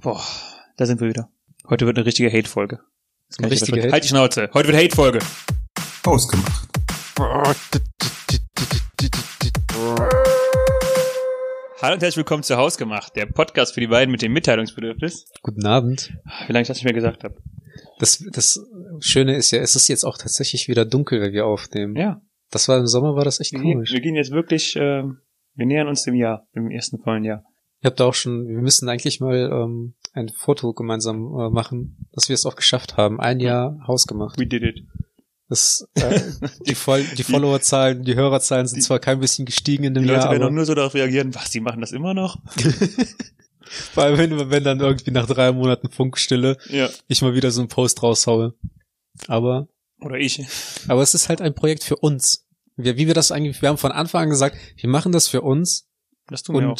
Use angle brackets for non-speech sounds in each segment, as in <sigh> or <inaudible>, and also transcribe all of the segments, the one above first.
Boah, da sind wir wieder. Heute wird eine richtige Hate-Folge. Das kann Eine ich richtige versprechen. Halt die Schnauze. Heute wird Hate-Folge. Ausgemacht. Hallo und herzlich willkommen zu Hausgemacht, der Podcast für die beiden mit dem Mitteilungsbedürfnis. Guten Abend. Wie lange ich das nicht mehr gesagt habe. Das, das Schöne ist ja, es ist jetzt auch tatsächlich wieder dunkel, wenn wir aufnehmen. Ja, Das war im Sommer, war das echt wir, komisch. wir gehen jetzt wirklich, äh, wir nähern uns dem Jahr, dem ersten vollen Jahr. Ich habe da auch schon, wir müssen eigentlich mal ähm, ein Foto gemeinsam äh, machen, dass wir es auch geschafft haben. Ein Jahr Haus gemacht. We did it. Das, äh, die, Voll, <laughs> die Followerzahlen, die Hörerzahlen sind Die- zwar kein bisschen gestiegen in Die dem Leute Jahr, werden auch nur so darauf reagieren, was, die machen das immer noch? <laughs> vor allem wenn, wenn dann irgendwie nach drei Monaten Funkstille Ja. ich mal wieder so einen Post raushaue. Aber Oder ich. Aber es ist halt ein Projekt für uns. Wir, wie wir das eigentlich, wir haben von Anfang an gesagt, wir machen das für uns Das tun wir auch.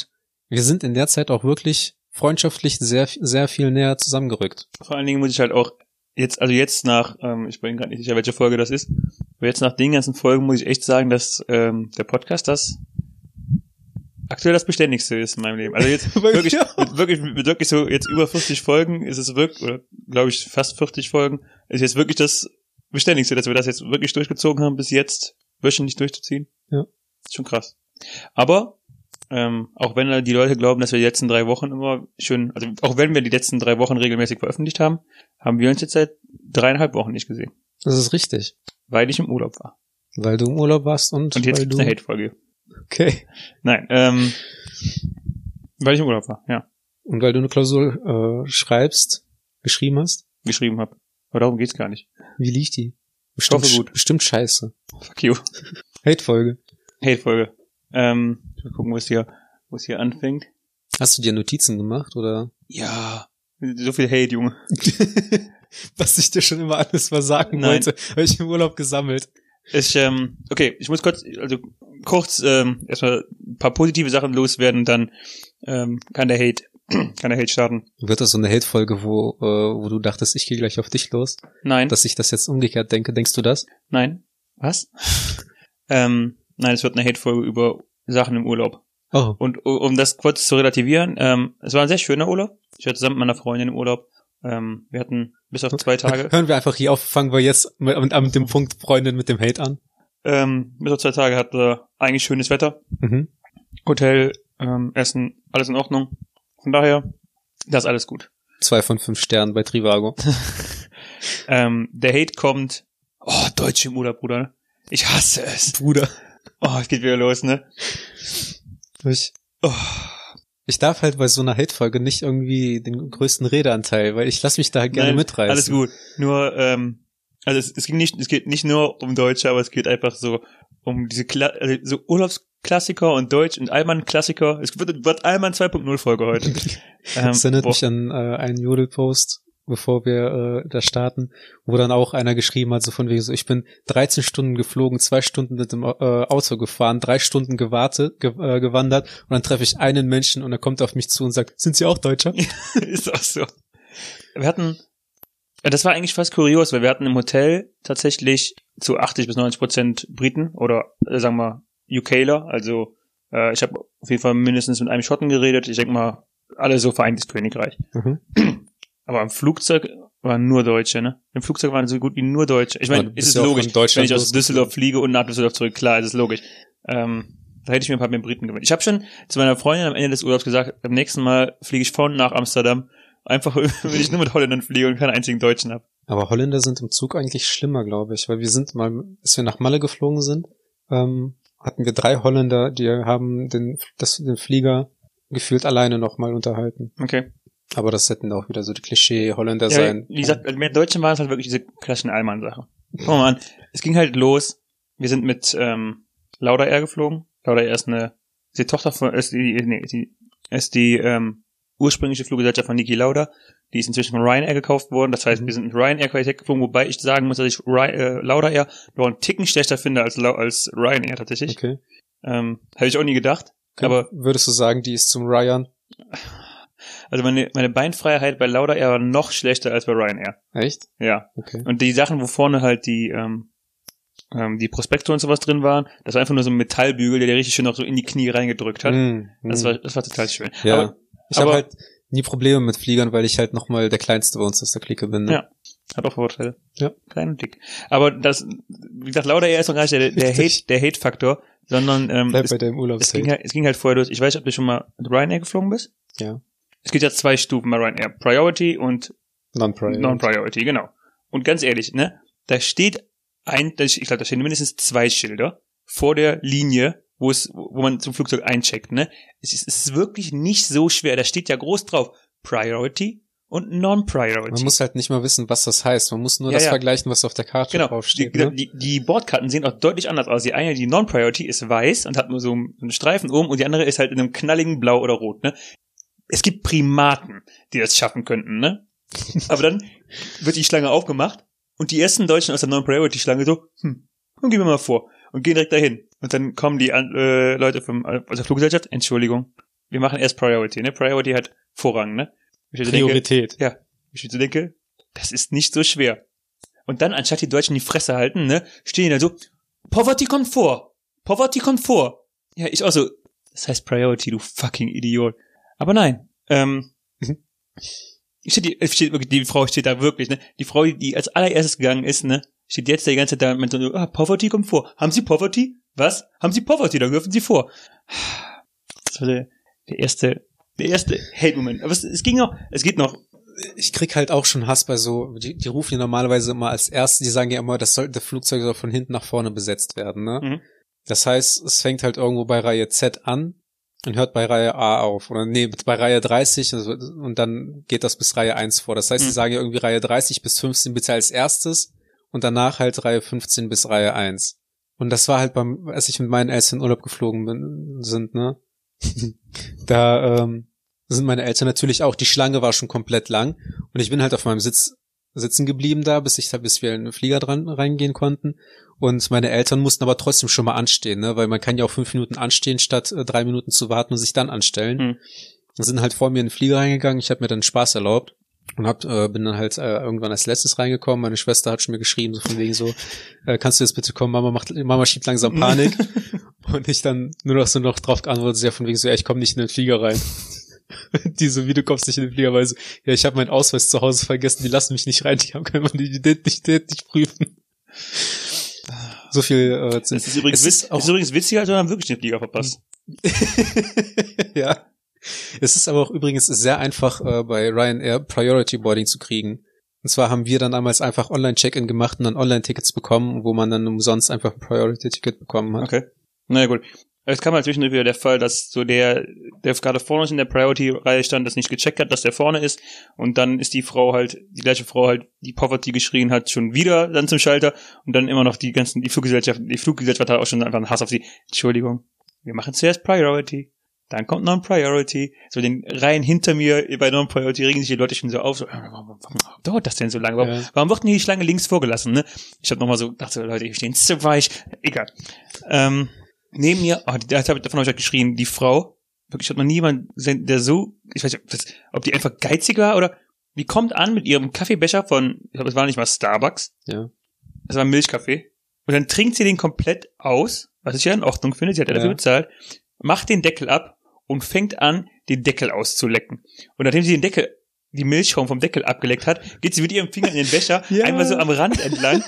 Wir sind in der Zeit auch wirklich freundschaftlich sehr, sehr viel näher zusammengerückt. Vor allen Dingen muss ich halt auch jetzt, also jetzt nach, ähm, ich bin gerade nicht sicher, welche Folge das ist, aber jetzt nach den ganzen Folgen muss ich echt sagen, dass ähm, der Podcast das aktuell das Beständigste ist in meinem Leben. Also jetzt <laughs> wirklich, mit, wirklich, mit wirklich so jetzt über 40 Folgen ist es wirklich, oder glaube ich fast 40 Folgen, ist jetzt wirklich das Beständigste, dass wir das jetzt wirklich durchgezogen haben, bis jetzt wöchentlich durchzuziehen. Ja. Ist schon krass. Aber ähm, auch wenn die Leute glauben, dass wir die letzten drei Wochen immer schön, also auch wenn wir die letzten drei Wochen regelmäßig veröffentlicht haben, haben wir uns jetzt seit dreieinhalb Wochen nicht gesehen, Das ist richtig. weil ich im Urlaub war. Weil du im Urlaub warst und, Und jetzt weil du, eine Hate-Folge. okay. Nein, ähm, weil ich im Urlaub war, ja, Und weil du eine Klausur äh, schreibst, geschrieben hast. geschrieben habe. Aber darum geht's gar nicht. Wie lief die? Bestimmt, hoffe gut. bestimmt scheiße. Fuck you. Hate-Folge. Hate-Folge. Ähm, mal gucken, wo es hier, wo es hier anfängt. Hast du dir Notizen gemacht oder? Ja, so viel Hate, Junge. <laughs> Was ich dir schon immer alles mal sagen Nein. wollte, habe ich im Urlaub gesammelt. Ich, ähm, okay, ich muss kurz, also kurz ähm, erstmal ein paar positive Sachen loswerden, dann ähm, kann der Hate, <clears throat> kann der Hate starten. Wird das so eine Hate-Folge, wo, äh, wo du dachtest, ich gehe gleich auf dich los? Nein, Dass ich das jetzt umgekehrt denke, denkst du das? nein. Was? <laughs> ähm, nein, es wird eine Hate-Folge über Sachen im Urlaub. Oh. Und um das kurz zu relativieren, ähm, es war ein sehr schöner Urlaub. Ich war zusammen mit meiner Freundin im Urlaub. Ähm, wir hatten bis auf zwei Tage, Hören wir einfach hier auf, fangen wir jetzt mit, mit, mit dem Punkt Freundin mit dem Hate an. ähm, bis auf zwei Tage hatten wir eigentlich schönes Wetter. Mhm. Hotel, ähm, Essen, alles in Ordnung. Von daher, das ist alles gut. Zwei von fünf Sternen bei Trivago. <laughs> <laughs> Ähm, der Hate kommt. Oh, Deutsche im Bruder. Ich hasse es. Bruder. Oh, es geht wieder los, ne? Ich, Oh, ich darf halt bei so einer Hate-Folge nicht irgendwie den größten Redeanteil, weil ich lasse mich da gerne nein, mitreißen. Alles gut. Nur, ähm, also es, es ging nicht, es geht nicht nur um Deutsche, aber es geht einfach so um diese Kla also so Urlaubsklassiker und Deutsch und Allmann-Klassiker. Es wird, wird Allmann 2.0 Folge heute. <laughs> Ähm, Das erinnert boah. mich an äh, einen Jodel-Post, bevor wir äh, da starten, wo dann auch einer geschrieben hat, so von wegen so, ich bin 13 Stunden geflogen, zwei Stunden mit dem äh, Auto gefahren, drei Stunden gewartet, ge äh, gewandert und dann treffe ich einen Menschen und er kommt auf mich zu und sagt, sind Sie auch Deutscher? <laughs> ist auch so. Wir hatten, das war eigentlich fast kurios, weil wir hatten im Hotel tatsächlich zu 80 bis 90 Prozent Briten oder äh, sagen wir UKler. Also äh, ich habe auf jeden Fall mindestens mit einem Schotten geredet. Ich denke mal, alle so Vereinigtes Königreich. Mhm. <clears throat> Aber im Flugzeug waren nur Deutsche, ne? Im Flugzeug waren so gut wie nur Deutsche. Ich meine, ist es logisch, wenn ich aus. Düsseldorf fliege und nach Düsseldorf zurück, klar, ist es logisch. Ähm, da hätte ich mir ein paar mehr Briten gewünscht. Ich habe schon zu meiner Freundin am Ende des Urlaubs gesagt, beim nächsten Mal fliege ich von nach Amsterdam, einfach <laughs> wenn ich nur mit Holländern fliege und keinen einzigen Deutschen habe. Aber Holländer sind im Zug eigentlich schlimmer, glaube ich, weil wir sind mal, als wir nach Malle geflogen sind, ähm, hatten wir drei Holländer, die haben den, das, den Flieger gefühlt alleine nochmal unterhalten. Okay. Aber das hätten auch wieder so die Klischee-Holländer Ja, sein. wie gesagt, mit Deutschen waren es halt wirklich diese klassischen Allmann-Sache. Guck mal an, es ging halt los. Wir sind mit ähm, Lauda Air geflogen. Lauda Air ist eine, ist die Tochter von, ist die, nee, die, ist die ähm, ursprüngliche Fluggesellschaft von Niki Lauda. Die ist inzwischen von Ryanair gekauft worden. Das heißt, Mhm. wir sind mit Ryanair Qualität geflogen, wobei ich sagen muss, dass ich Ry äh, Lauda Air noch einen Ticken schlechter finde als, als Ryanair tatsächlich. Okay. Ähm, Hätte ich auch nie gedacht. Aber würdest du sagen, die ist zum Ryan? Also meine, meine Beinfreiheit bei Lauda Air war noch schlechter als bei Ryanair. Echt? Ja. Okay. Und die Sachen, wo vorne halt die, ähm, ähm, die Prospekte und sowas drin waren, das war einfach nur so ein Metallbügel, der dir richtig schön noch so in die Knie reingedrückt hat. Mm, Das mm. war, das war total schön. ja. Aber, ich habe halt, nie Probleme mit Fliegern, weil ich halt nochmal der Kleinste bei uns aus der Clique bin. Ne? Ja. Hat auch Vorteile. Ja. Klein und dick. Aber das, wie gesagt, Lauder er ist noch gar nicht der, der. Hate, der Hate-Faktor, sondern ähm, Bleib es, bei deinem es, Urlaubshate. ging halt, es ging halt vorher durch. Ich weiß ob du schon mal mit Ryanair geflogen bist. Ja. Es gibt ja zwei Stufen bei Ryanair. Priority und Non-Priority. Non-Priority, genau. Und ganz ehrlich, ne, da steht ein, ich glaube, da stehen mindestens zwei Schilder vor der Linie, wo es, wo man zum Flugzeug eincheckt, ne. Es ist, es ist wirklich nicht so schwer. Da steht ja groß drauf Priority und Non-Priority. Man muss halt nicht mal wissen, was das heißt. Man muss nur Ja, das ja. vergleichen, was auf der Karte Genau, draufsteht. die, ne? die, die Bordkarten sehen auch deutlich anders aus. Die eine, die Non-Priority, ist weiß und hat nur so einen Streifen oben und die andere ist halt in einem knalligen Blau oder Rot, ne? Es gibt Primaten, die das schaffen könnten, ne? <laughs> Aber dann wird die Schlange aufgemacht und die ersten Deutschen aus der Non-Priority-Schlange so, hm, dann gehen wir mal vor und gehen direkt dahin. Und dann kommen die äh, Leute vom, aus der Fluggesellschaft, Entschuldigung, wir machen erst Priority, ne? Priority hat Vorrang, ne? Ich so denke, Priorität. ja, ich so denke, das ist nicht so schwer. Und dann, anstatt die Deutschen die Fresse halten, ne, stehen die da so, Poverty kommt vor. Poverty kommt vor. Ja, ich auch so, das heißt Priority, du fucking Idiot. Aber nein, ähm, Mhm. steht die, steht wirklich, die Frau steht da wirklich, ne, die Frau, die als allererstes gegangen ist, ne, steht jetzt die ganze Zeit da mit so, ah, Poverty kommt vor. Haben Sie Poverty? Was? Haben Sie Poverty? Dann dürfen Sie vor. Das war der, der erste, der erste Hate-Moment. Aber es, es ging noch, es geht noch, Ich krieg halt auch schon Hass bei so, die, die rufen ja normalerweise immer als erste, die sagen ja immer, das soll, der Flugzeug soll von hinten nach vorne besetzt werden, ne? Mhm. Das heißt, es fängt halt irgendwo bei Reihe Z an und hört bei Reihe A auf. Oder nee, bei Reihe 30 also- und dann geht das bis Reihe 1 vor. Das heißt, sie Mhm. sagen ja irgendwie Reihe 30 bis 15 bitte als erstes und danach halt Reihe 15 bis Reihe 1. Und das war halt beim, als ich mit meinen Eltern in Urlaub geflogen bin, sind, ne? <laughs> da ähm, sind meine Eltern natürlich auch. Die Schlange war schon komplett lang und ich bin halt auf meinem Sitz sitzen geblieben da, bis ich da, bis wir in den Flieger dran reingehen konnten. Und meine Eltern mussten aber trotzdem schon mal anstehen, ne? weil man kann ja auch fünf Minuten anstehen, statt äh, drei Minuten zu warten und sich dann anstellen. Hm. Sind halt vor mir in den Flieger reingegangen. Ich habe mir dann Spaß erlaubt und hab, äh, bin dann halt äh, irgendwann als letztes reingekommen. Meine Schwester hat schon mir geschrieben, so von wegen so, äh, kannst du jetzt bitte kommen, Mama macht, Mama schiebt langsam <laughs> Panik. und ich dann nur noch so noch drauf geantwortet, ja von wegen so, ja, ich komme nicht in den Flieger rein. <laughs> die so, wie du kommst nicht in den Flieger, weil so, ja, ich habe meinen Ausweis zu Hause vergessen, die lassen mich nicht rein, die haben können meine Identität nicht prüfen. So viel äh, Das ist übrigens, Es ist auch- ist übrigens witziger, als wenn man wirklich den Flieger verpasst. <laughs> ja. Es ist aber auch übrigens sehr einfach äh, bei Ryanair Priority Boarding zu kriegen. Und zwar haben wir dann damals einfach Online-Check-In gemacht und dann Online-Tickets bekommen, wo man dann umsonst einfach ein Priority-Ticket bekommen hat. Okay. Na ja, gut. Es kam halt zwischendurch wieder der Fall, dass so der, der gerade vorne in der Priority-Reihe stand, das nicht gecheckt hat, dass der vorne ist. Und dann ist die Frau halt, die gleiche Frau halt, die Poverty geschrien hat, schon wieder dann zum Schalter. Und dann immer noch die ganzen, die Fluggesellschaft, die Fluggesellschaft hat auch schon einfach einen Hass auf sie. Entschuldigung. Wir machen zuerst Priority. Dann kommt Non-Priority. So den Reihen hinter mir bei Non-Priority regen sich die Leute schon so auf. So, äh, warum, warum dauert das denn so lange? Warum, Ja. warum wird denn die Schlange links vorgelassen? Ne? Ich habe nochmal so gedacht, so, Leute, hier stehen zu weich. Egal. Ähm, neben mir, oh, da hab ich davon habe ich geschrien, die Frau, wirklich hat noch niemand der so, ich weiß nicht, ob, die einfach geizig war oder die kommt an mit ihrem Kaffeebecher von, ich glaube, es war nicht mal Starbucks, Ja. es war Milchkaffee. Und dann trinkt sie den komplett aus, was ich ja in Ordnung finde, sie hat ja dafür bezahlt, macht den Deckel ab und fängt an, den Deckel auszulecken. Und nachdem sie den Deckel, die Milchschaum vom Deckel abgeleckt hat, geht sie mit ihrem Finger in den Becher <laughs> Ja. einmal so am Rand entlang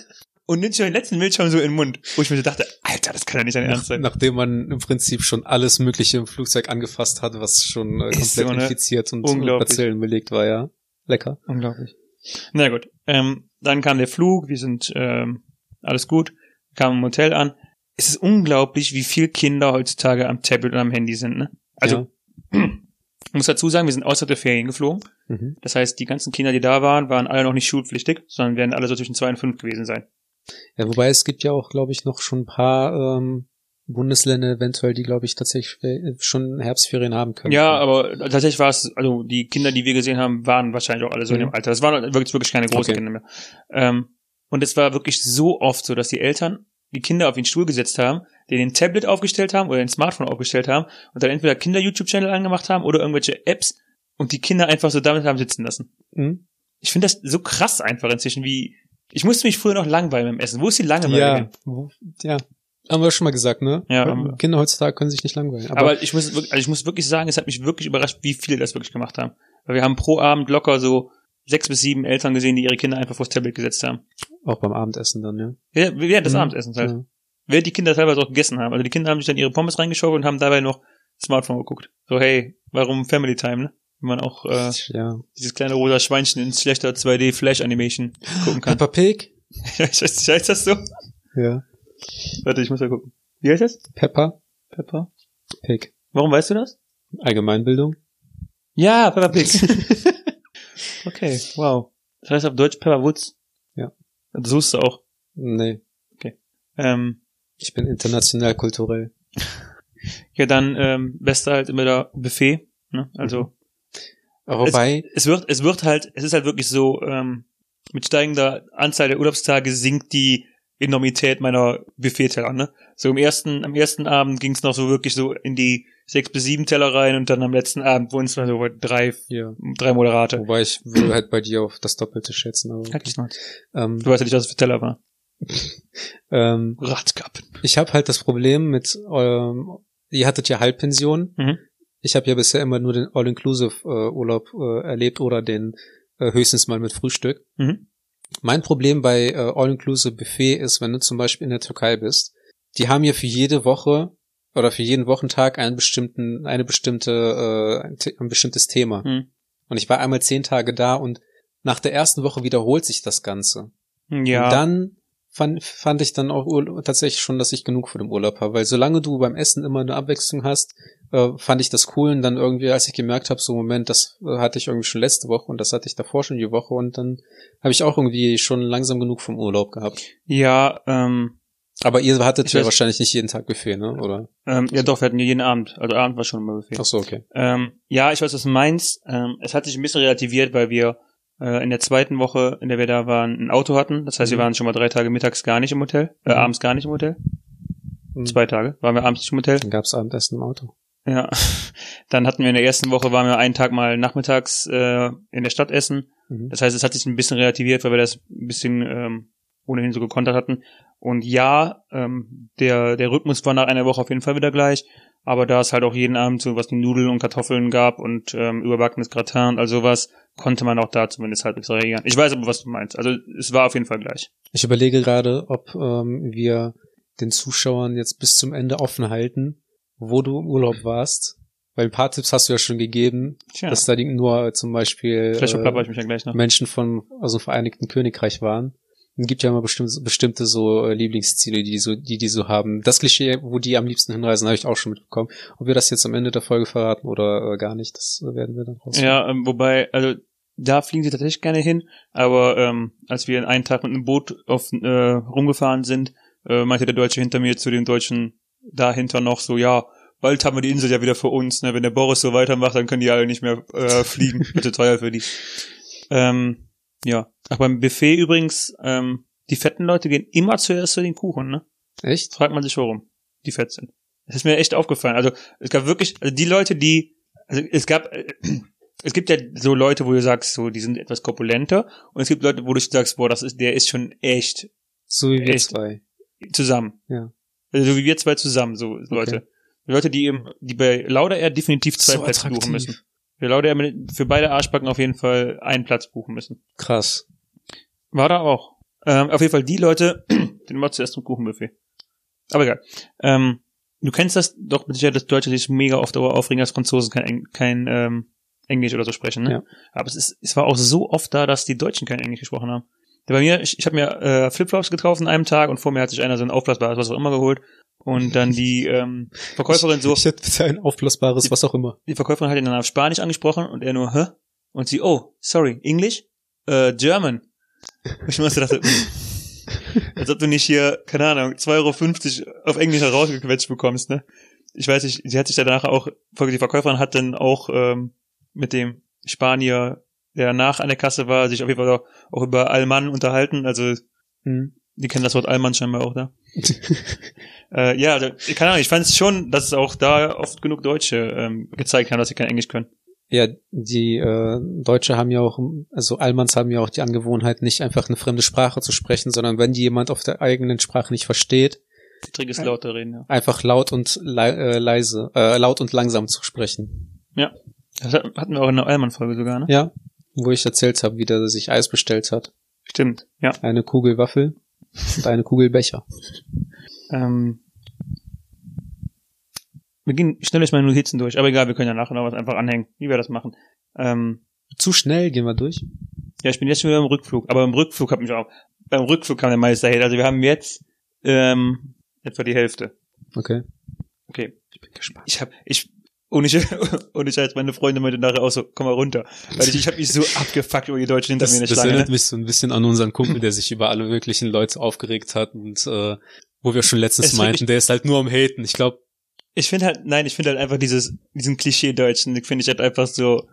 und nimmt sich den letzten Milchschaum so in den Mund. Wo ich mir so dachte, Alter, das kann ja nicht dein Ernst sein. Nachdem man im Prinzip schon alles Mögliche im Flugzeug angefasst hat, was schon äh, komplett so, ne? infiziert und Unglaublich. Bazillen belegt war, ja. Lecker. Unglaublich. Na gut, ähm, dann kam der Flug, wir sind ähm, alles gut, kamen im Hotel an. Es ist unglaublich, wie viel Kinder heutzutage am Tablet und am Handy sind. Ne? Also ich <clears throat> muss dazu sagen, wir sind außer der Ferien geflogen. ja. mhm. Das heißt, die ganzen Kinder, die da waren, waren alle noch nicht schulpflichtig, sondern werden alle so zwischen zwei und fünf gewesen sein. Ja, wobei es gibt ja auch, glaube ich, noch schon ein paar ähm, Bundesländer eventuell, die, glaube ich, tatsächlich äh, schon Herbstferien haben können. Ja, aber tatsächlich war es, also die Kinder, die wir gesehen haben, waren wahrscheinlich auch alle so in Mhm. dem Alter. Das waren wirklich, wirklich keine großen Okay. Kinder mehr. Ähm, und es war wirklich so oft so, dass die Eltern die Kinder auf den Stuhl gesetzt haben, denen ein Tablet aufgestellt haben oder ein Smartphone aufgestellt haben und dann entweder Kinder-YouTube-Channel angemacht haben oder irgendwelche Apps und die Kinder einfach so damit haben sitzen lassen. Mhm. Ich finde das so krass einfach inzwischen, wie ich musste mich früher noch langweilen beim Essen. Wo ist die Langeweile? Ja, ja. Haben wir schon mal gesagt, ne? Ja. Kinder heutzutage können sich nicht langweilen. Aber, Aber, ich muss, wirklich- also ich muss wirklich sagen, es hat mich wirklich überrascht, wie viele das wirklich gemacht haben. Weil wir haben pro Abend locker so sechs bis sieben Eltern gesehen, die ihre Kinder einfach vors Tablet gesetzt haben. Auch beim Abendessen dann, ja. Ja, Während des Mhm. Abendessens halt. Ja. Während die Kinder teilweise auch gegessen haben. Also die Kinder haben sich dann ihre Pommes reingeschoben und haben dabei noch Smartphone geguckt. So, hey, warum Family Time, ne? Wenn man auch äh, ja. dieses kleine rosa Schweinchen in schlechter 2D Flash Animation gucken kann. Peppa Pig? <laughs> heißt, heißt das so? Ja. Warte, ich muss ja gucken. Wie heißt das? Peppa Pepper? Pig. Warum weißt du das? Allgemeinbildung? Ja, Pepper Pig. <laughs> <laughs> okay, wow. Das heißt auf Deutsch Pepper Woods. Ja. Das suchst du auch. Nee. Ähm, Ich bin international kulturell. ja, dann ähm, beste halt immer der Buffet. Ne? Also Aber wobei, es wird, es wird halt, es ist halt wirklich so, ähm, mit steigender Anzahl der Urlaubstage sinkt die Enormität meiner Buffet-Teller, ne? So im ersten, am ersten Abend ging es noch so wirklich so in die sechs bis sieben Teller rein und dann am letzten Abend wurden es dann so drei, ja. drei Moderate. Wobei ich würde halt bei dir auf das Doppelte schätzen. Aber Halt Schnauze. ähm, Du weißt ja nicht, was es für Teller war. <laughs> ähm, Ratskappen. ich habe halt das Problem mit, ähm, ihr hattet ja Halbpension. Mhm. Ich habe ja bisher immer nur den All-Inclusive-Urlaub äh, erlebt oder den äh, höchstens mal mit Frühstück. Mhm. Mein Problem bei äh, All-Inclusive Buffet ist, wenn du zum Beispiel in der Türkei bist, die haben ja für jede Woche oder für jeden Wochentag einen bestimmten, eine bestimmte, äh, ein bestimmtes Thema. Mhm. Und ich war einmal zehn Tage da und nach der ersten Woche wiederholt sich das Ganze. Ja. Und dann fand, fand ich dann auch tatsächlich schon, dass ich genug von dem Urlaub habe. Weil solange du beim Essen immer eine Abwechslung hast, äh, fand ich das cool. Und dann irgendwie, als ich gemerkt habe, so Moment, das äh, hatte ich irgendwie schon letzte Woche und das hatte ich davor schon die Woche und dann habe ich auch irgendwie schon langsam genug vom Urlaub gehabt. ja, ähm, Aber ihr hattet ja weiß- wahrscheinlich nicht jeden Tag Buffet, ne? Oder? ähm, ja doch, wir hatten jeden Abend. Also Abend war schon immer Buffet. Ach so, okay. Ähm, ja, ich weiß, was du meinst. Ähm, es hat sich ein bisschen relativiert, weil wir äh, in der zweiten Woche, in der wir da waren, ein Auto hatten. Das heißt, wir Mhm. waren schon mal drei Tage mittags gar nicht im Hotel, äh, Mhm. abends gar nicht im Hotel. Mhm. Zwei Tage waren wir abends nicht im Hotel. Dann gab's Abendessen im Auto. Ja. Dann hatten wir in der ersten Woche, waren wir einen Tag mal nachmittags äh, in der Stadt essen. Mhm. Das heißt, es hat sich ein bisschen relativiert, weil wir das ein bisschen ähm, ohnehin so gekontert hatten. Und ja, ähm, der, der Rhythmus war nach einer Woche auf jeden Fall wieder gleich. Aber da es halt auch jeden Abend so was wie Nudeln und Kartoffeln gab und ähm, überbackenes Gratin und all sowas, konnte man auch da zumindest halbwegs reagieren. Ich weiß aber, was du meinst. Also es war auf jeden Fall gleich. Ich überlege gerade, ob ähm, wir den Zuschauern jetzt bis zum Ende offen halten, wo du im Urlaub warst. Weil ein paar Tipps hast du ja schon gegeben, Tja, dass da nur zum Beispiel äh, ja. Menschen von also Vereinigten Königreich waren. Es gibt ja immer bestimmte, bestimmte so äh, Lieblingsziele, die die so, die die so haben. Das Klischee, wo die am liebsten hinreisen, habe ich auch schon mitbekommen. Ob wir das jetzt am Ende der Folge verraten oder äh, gar nicht, das äh, werden wir dann raus. Ja, ähm, wobei, also da fliegen sie tatsächlich gerne hin, aber ähm, als wir einen Tag mit einem Boot auf, äh, rumgefahren sind, äh, meinte der Deutsche hinter mir zu dem Deutschen dahinter noch so, ja, bald haben wir die Insel ja wieder für uns, ne? Wenn der Boris so weitermacht, dann können die alle nicht mehr äh, fliegen. <laughs> Zu teuer für die. Ähm, ja. Ach, beim Buffet übrigens, ähm, die fetten Leute gehen immer zuerst zu den Kuchen, ne? Echt? fragt man sich warum die fett sind. Das ist mir echt aufgefallen. Also es gab wirklich, also die Leute, die, also es gab, äh, es gibt ja so Leute, wo du sagst, so die sind etwas korpulenter und es gibt Leute, wo du sagst, boah, das ist, der ist schon echt So wie wir Echt? zwei. zusammen. Ja. Also so wie wir zwei zusammen, so Leute. Leute, die im, die bei Lauda Air definitiv zwei So Plätze buchen müssen. Für Lauda Air für beide Arschbacken auf jeden Fall einen Platz buchen müssen. Krass. War da auch. Ähm, auf jeden Fall die Leute, <clears throat> die immer zuerst zum Kuchenbuffet. Aber egal. Ähm, du kennst das doch mit Sicherheit, dass Deutsche sich mega oft darüber aufregen, dass Franzosen kein, kein ähm, Englisch oder so sprechen. Ne? Ja. Aber es, ist, es war auch so oft da, dass die Deutschen kein Englisch gesprochen haben. Bei mir, ich, ich habe mir äh, Flipflops gekauft an einem Tag und vor mir hat sich einer so ein aufblasbares, was auch immer geholt. Und dann die ähm, <laughs> Verkäuferin so, Ich hätte bitte ein aufblasbares, was auch immer. die Verkäuferin hat ihn dann auf Spanisch angesprochen und er nur, hä? Und sie, oh, sorry, English? Äh, German. Ich musste dachte, als ob du nicht hier, keine Ahnung, 2,50 Euro auf Englisch herausgequetscht bekommst, ne? Ich weiß nicht, sie hat sich danach auch, die Verkäuferin hat dann auch ähm, mit dem Spanier, der danach an der Kasse war, sich auf jeden Fall auch, über Allmann unterhalten, also Hm. die kennen das Wort Allmann scheinbar auch da. <laughs> äh, ja, also, keine Ahnung, ich fand es schon, dass es auch da oft genug Deutsche ähm, gezeigt haben, dass sie kein Englisch können. Ja, die äh, Deutsche haben ja auch, also Almans haben ja auch die Angewohnheit, nicht einfach eine fremde Sprache zu sprechen, sondern wenn die jemand auf der eigenen Sprache nicht versteht, Trick ist lauter reden, ja. einfach laut und lei- äh, leise, äh, laut und langsam zu sprechen. Ja. Das hat- hatten wir auch in der Allmann-Folge sogar, ne? Ja, wo ich erzählt habe, wie der sich Eis bestellt hat. Stimmt, ja. Eine Kugel Waffel <laughs> und eine Kugel Becher. Ähm, wir gehen schnell durch meine Notizen durch, aber egal, wir können ja nachher noch was einfach anhängen, wie wir das machen. Ähm, Zu schnell gehen wir durch. ja, ich bin jetzt schon wieder im Rückflug, aber im Rückflug hat mich auch, beim Rückflug kam der Meister Hate. Also wir haben jetzt ähm, etwa die Hälfte. Okay. Okay. Ich bin gespannt. Ich hab, ich, ohne, ohne Scheiß, meine Freunde meinte nachher auch so, komm mal runter. Weil ich, ich habe mich so <laughs> abgefuckt über die Deutschen hinter Das, mir in der das Schlange. erinnert Ne? mich so ein bisschen an unseren Kumpel, der sich über alle möglichen Leute aufgeregt hat und äh, wo wir schon letztens Es meinten, der ist halt nur am Haten. Ich glaube, Ich finde halt, nein, ich finde halt einfach dieses, diesen Klischee-Deutschen, finde ich halt einfach so,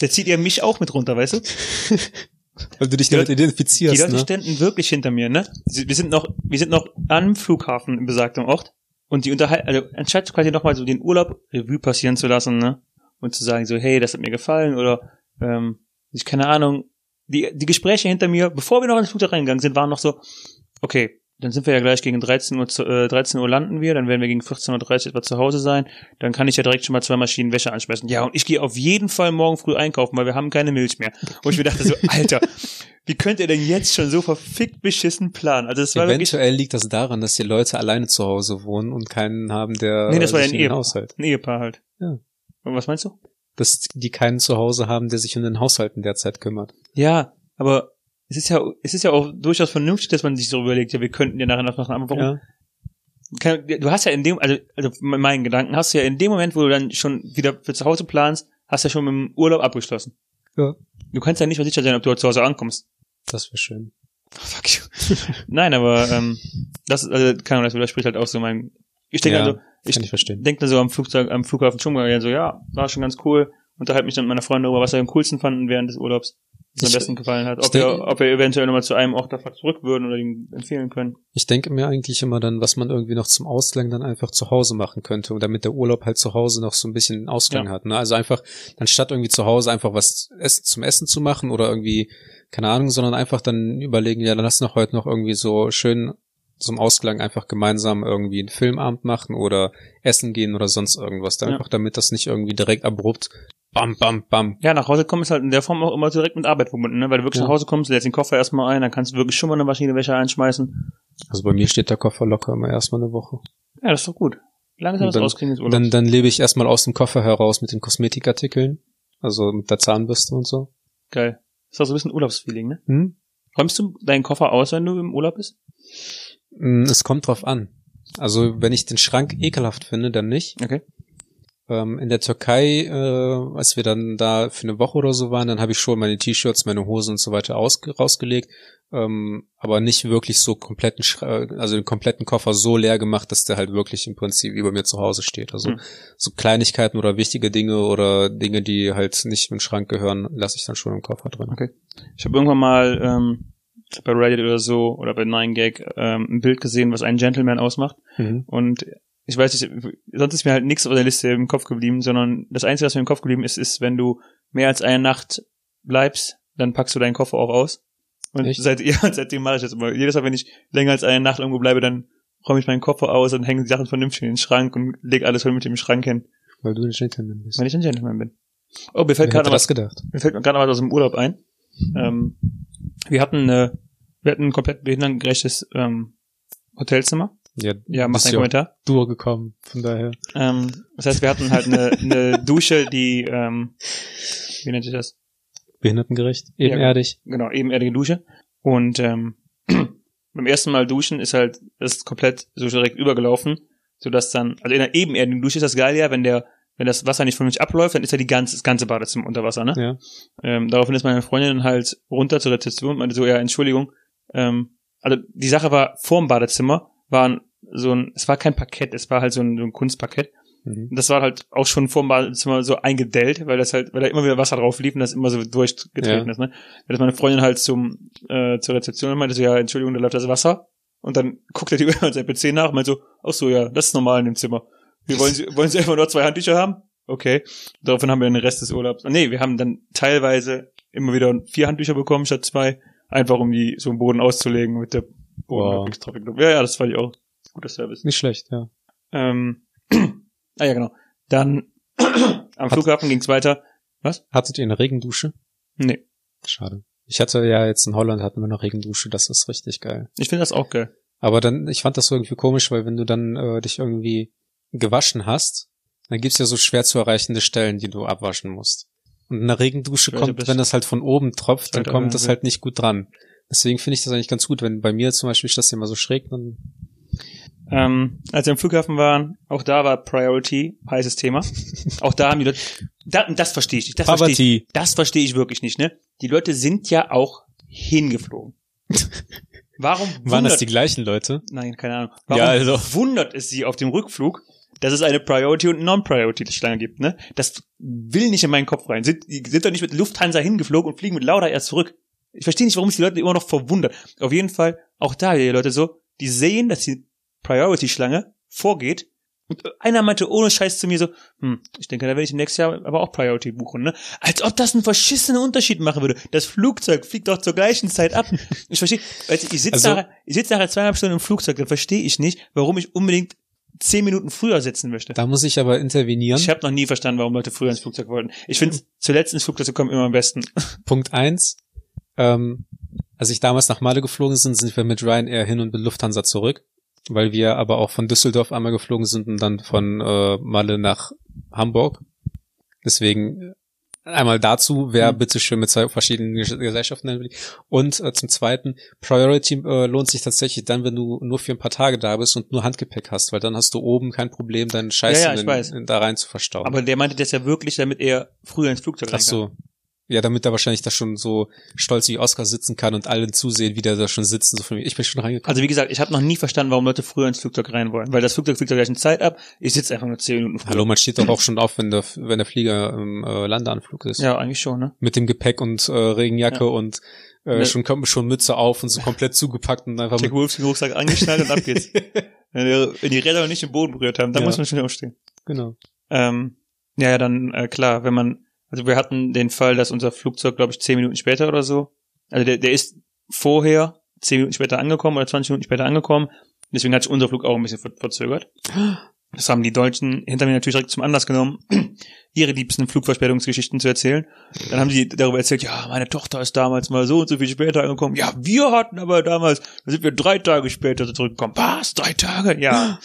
der zieht ja mich auch mit runter, weißt du? <laughs> weil du dich damit Leute- Die identifizierst, Leute ne? ständen wirklich hinter mir, ne? Wir sind noch, wir sind noch am Flughafen im besagten Ort und die unterhalten, also anstatt quasi nochmal so den Urlaub Revue passieren zu lassen, ne? Und zu sagen so, hey, das hat mir gefallen oder, ähm, ich keine Ahnung, die, die Gespräche hinter mir, bevor wir noch ins Flugzeug reingegangen sind, waren noch so, okay, dann sind wir ja gleich gegen 13 Uhr, zu, äh, 13 Uhr landen wir, dann werden wir gegen 14.30 Uhr etwa zu Hause sein, dann kann ich ja direkt schon mal zwei Maschinen Wäsche anschmeißen. Ja, und ich gehe auf jeden Fall morgen früh einkaufen, weil wir haben keine Milch mehr. Und ich mir dachte so, <laughs> Alter, wie könnt ihr denn jetzt schon so verfickt beschissen planen? Also es war wirklich Eventuell liegt das daran, dass die Leute alleine zu Hause wohnen und keinen haben, der Nee, das war sich ein Ehepaar. Haushalt. ein Ehepaar halt. Ja. Und was meinst du? Dass die keinen zu Hause haben, der sich um den Haushalten derzeit kümmert. Ja, aber es ist ja, es ist ja auch durchaus vernünftig, dass man sich so überlegt, ja, wir könnten ja nachher noch machen, aber warum? Ja. Kann, du hast ja in dem, also, also in meinen Gedanken, hast du ja in dem Moment, wo du dann schon wieder für zu Hause planst, hast du ja schon mit dem Urlaub abgeschlossen. Ja. Du kannst ja nicht mal sicher sein, ob du zu Hause ankommst. Das wäre schön. <laughs> Fuck you. Nein, aber ähm, das, ist- also, keine Ahnung, das widerspricht halt auch so mein. Ich denke Ja, also, ich ich verstehen. denke dann so am Flugzeug, am Flughafen schon mal so, ja, war schon ganz cool. Unterhalte mich dann mit meiner Freundin darüber, was sie am coolsten fanden während des Urlaubs, am besten gefallen hat. Ob wir, ob wir eventuell nochmal zu einem Ort davon zurück würden oder ihn empfehlen können. Ich denke mir eigentlich immer dann, was man irgendwie noch zum Ausgang dann einfach zu Hause machen könnte und damit der Urlaub halt zu Hause noch so ein bisschen Ausgang Ja. hat. Ne? Also einfach, anstatt irgendwie zu Hause einfach was zum Essen zu machen oder irgendwie, keine Ahnung, sondern einfach dann überlegen, ja, dann lass noch heute noch irgendwie so schön zum Ausklang einfach gemeinsam irgendwie einen Filmabend machen oder essen gehen oder sonst irgendwas. Da Ja. Einfach damit das nicht irgendwie direkt abrupt bam, bam, bam. Ja, nach Hause kommen ist halt in der Form auch immer direkt mit Arbeit verbunden, ne? Weil du wirklich Ja. nach Hause kommst, lädst den Koffer erstmal ein, dann kannst du wirklich schon mal eine Maschine Wäsche einschmeißen. Also bei mir steht der Koffer locker immer erstmal eine Woche. Ja, das ist doch gut. Langsam Und das dann- Auskriegen des Urlaubs. Dann, dann lebe ich erstmal aus dem Koffer heraus mit den Kosmetikartikeln. Also mit der Zahnbürste und so. Geil. Ist doch so ein bisschen Urlaubsfeeling, ne? Hm? Räumst du deinen Koffer aus, wenn du im Urlaub bist? Mm, Es kommt drauf an. Also wenn ich den Schrank ekelhaft finde, dann nicht. Okay. Ähm, in der Türkei, äh, als wir dann da für eine Woche oder so waren, dann habe ich schon meine T-Shirts, meine Hosen und so weiter ausge rausgelegt, ähm, aber nicht wirklich so kompletten, Schra- also den kompletten Koffer so leer gemacht, dass der halt wirklich im Prinzip über mir zu Hause steht. Also Hm. so Kleinigkeiten oder wichtige Dinge oder Dinge, die halt nicht in den Schrank gehören, lasse ich dann schon im Koffer drin. Okay. Ich habe irgendwann mal ähm, bei Reddit oder so oder bei 9gag ähm, ein Bild gesehen, was einen Gentleman ausmacht. Mhm. Und ich weiß nicht, sonst ist mir halt nichts auf der Liste im Kopf geblieben, sondern das Einzige, was mir im Kopf geblieben ist, ist, wenn du mehr als eine Nacht bleibst, dann packst du deinen Koffer auch aus. Und Echt? seit, <laughs> ja, seitdem mache ich das immer. Jedes Mal, wenn ich länger als eine Nacht irgendwo bleibe, dann räume ich meinen Koffer aus und hänge die Sachen vernünftig in den Schrank und lege alles vernünftig im Schrank hin, Weil du ein Gentleman bist. wenn ich ein Gentleman bin. Oh, mir fällt gerade was gedacht? mir fällt gerade was aus dem Urlaub ein. Ähm, wir hatten eine, wir hatten ein komplett behindertengerechtes ähm, Hotelzimmer. Ja, Ja, mach einen ja Kommentar. durchgekommen, von daher. Ähm, das heißt, wir hatten halt eine, eine <laughs> Dusche, die, ähm, wie nennt sich das? Behindertengerecht, Ja, ebenerdig. Genau, ebenerdige Dusche. Und ähm, <clears throat> beim ersten Mal duschen ist halt das ist komplett so direkt übergelaufen, sodass dann, also in einer ebenerdigen Dusche ist das geil ja, wenn der, wenn das Wasser nicht vernünftig abläuft, dann ist ja die ganze, das ganze Badezimmer unter Wasser, ne? Ja. Ähm, daraufhin ist meine Freundin halt runter zur Rezeption und meinte so, ja, Entschuldigung. Ähm, also die Sache war, vorm Badezimmer war so ein, es war kein Parkett, es war halt so ein, so ein Kunstparkett. Mhm. Das war halt auch schon vorm Badezimmer so eingedellt, weil das halt, weil da immer wieder Wasser drauf lief und das immer so durchgetreten Ja. ist, ne? Da ist meine Freundin halt zum, äh, zur Rezeption und meinte so, ja, Entschuldigung, da läuft das Wasser. Und dann guckt er die über sein PC nach und meint so, ach so, ja, das ist normal in dem Zimmer. Wir wollen Sie, wollen Sie einfach nur zwei Handtücher haben? Okay. Daraufhin haben wir den Rest des Urlaubs. Nee, wir haben dann teilweise immer wieder vier Handtücher bekommen statt zwei, einfach um die so im Boden auszulegen mit der Wow. Boden. Ja, ja, das fand ich auch guter Service. Nicht schlecht, ja. Ähm, <clears throat> ah ja, genau. Dann <clears throat> Am Flughafen ging's weiter. Hattet ihr eine Regendusche? Nee, Schade. Ich hatte ja jetzt in Holland hatten wir eine Regendusche, das ist richtig geil. ich finde das auch geil. Aber dann, ich fand das so irgendwie komisch, weil wenn du dann äh, dich irgendwie gewaschen hast, dann gibt's ja so schwer zu erreichende Stellen, die du abwaschen musst. Und eine Regendusche Ich weiß, ob kommt, wenn das halt von oben tropft, dann kommt das halt nicht gut dran. Deswegen finde ich das eigentlich ganz gut, wenn bei mir zum Beispiel ist das immer so schräg, dann Ähm, als wir am Flughafen waren, auch da war Priority heißes Thema. <laughs> auch da haben die Leute, da, das verstehe ich nicht. Das verstehe ich, das verstehe ich wirklich nicht. Ne, die Leute sind ja auch hingeflogen. <laughs> Warum Waren das wundert- die gleichen Leute? Nein, keine Ahnung. Warum Ja, also. wundert es sie auf dem Rückflug, dass es eine Priority und Non-Priority-Schlange gibt, ne? Das will nicht in meinen Kopf rein. Sind, sind doch nicht mit Lufthansa hingeflogen und fliegen mit Lauda erst zurück. Ich verstehe nicht, warum es die Leute immer noch verwundert. Auf jeden Fall, auch da die Leute so, die sehen, dass die Priority-Schlange vorgeht. Und einer meinte ohne Scheiß zu mir so, hm, ich denke, da werde ich nächstes Jahr aber auch Priority buchen, ne? Als ob das einen verschissenen Unterschied machen würde. Das Flugzeug fliegt doch zur gleichen Zeit ab. Ich verstehe, also ich sitze Also- nachher, ich sitze nachher zweieinhalb Stunden im Flugzeug, dann verstehe ich nicht, warum ich unbedingt zehn Minuten früher sitzen möchte. Da muss ich aber intervenieren. Ich habe noch nie verstanden, warum Leute früher ins Flugzeug wollten. Ich finde, zuletzt ins Flugzeug zu kommen immer am besten. <laughs> Punkt eins. Ähm, als ich damals nach Male geflogen sind, sind wir mit Ryanair hin und mit Lufthansa zurück, weil wir aber auch von Düsseldorf einmal geflogen sind und dann von äh, Malle nach Hamburg. Deswegen einmal dazu, wer Mhm. bitte schön mit zwei verschiedenen Ges- Gesellschaften will. Und äh, zum Zweiten, Priority äh, lohnt sich tatsächlich dann, wenn du nur für ein paar Tage da bist und nur Handgepäck hast, weil dann hast du oben kein Problem, deinen Scheiß Ja, ja, in, in, da rein zu verstauen. Aber der meinte das ja wirklich, damit er früher ins Flugzeug Ach rein kann. Ja, damit er wahrscheinlich da schon so stolz wie Oscar sitzen kann und allen zusehen, wie der da schon sitzen. So von. Ich bin schon reingekommen. Also wie gesagt, ich habe noch nie verstanden, warum Leute früher ins Flugzeug rein wollen. Weil das Flugzeug fliegt zur gleichen Zeit ab. Ich sitze einfach nur zehn Minuten früher. Hallo, man steht doch auch schon auf, wenn der, wenn der Flieger im äh, Landeanflug ist. Ja, eigentlich schon, ne? Mit dem Gepäck und äh, Regenjacke Ja. und äh, Ne. schon kommt schon Mütze auf und so komplett zugepackt und einfach Jack Wolfs den Rucksack angeschnallt und ab geht's. <laughs> Wenn, die- die Räder noch nicht den Boden berührt haben, dann Ja. muss man schnell aufstehen. genau. Ähm, ja, ja, dann äh, klar, wenn man, also wir hatten den Fall, dass unser Flugzeug, glaube ich, zehn Minuten später oder so, also der, der ist vorher zehn Minuten später angekommen oder 20 Minuten später angekommen. Deswegen hat sich unser Flug auch ein bisschen ver verzögert. Das haben die Deutschen hinter mir natürlich direkt zum Anlass genommen, <clears throat> ihre liebsten Flugverspätungsgeschichten zu erzählen. Dann haben die darüber erzählt, ja, meine Tochter ist damals mal so und so viel später angekommen. Ja, wir hatten aber damals, da sind wir drei Tage später zurückgekommen. Was? Drei Tage? Ja.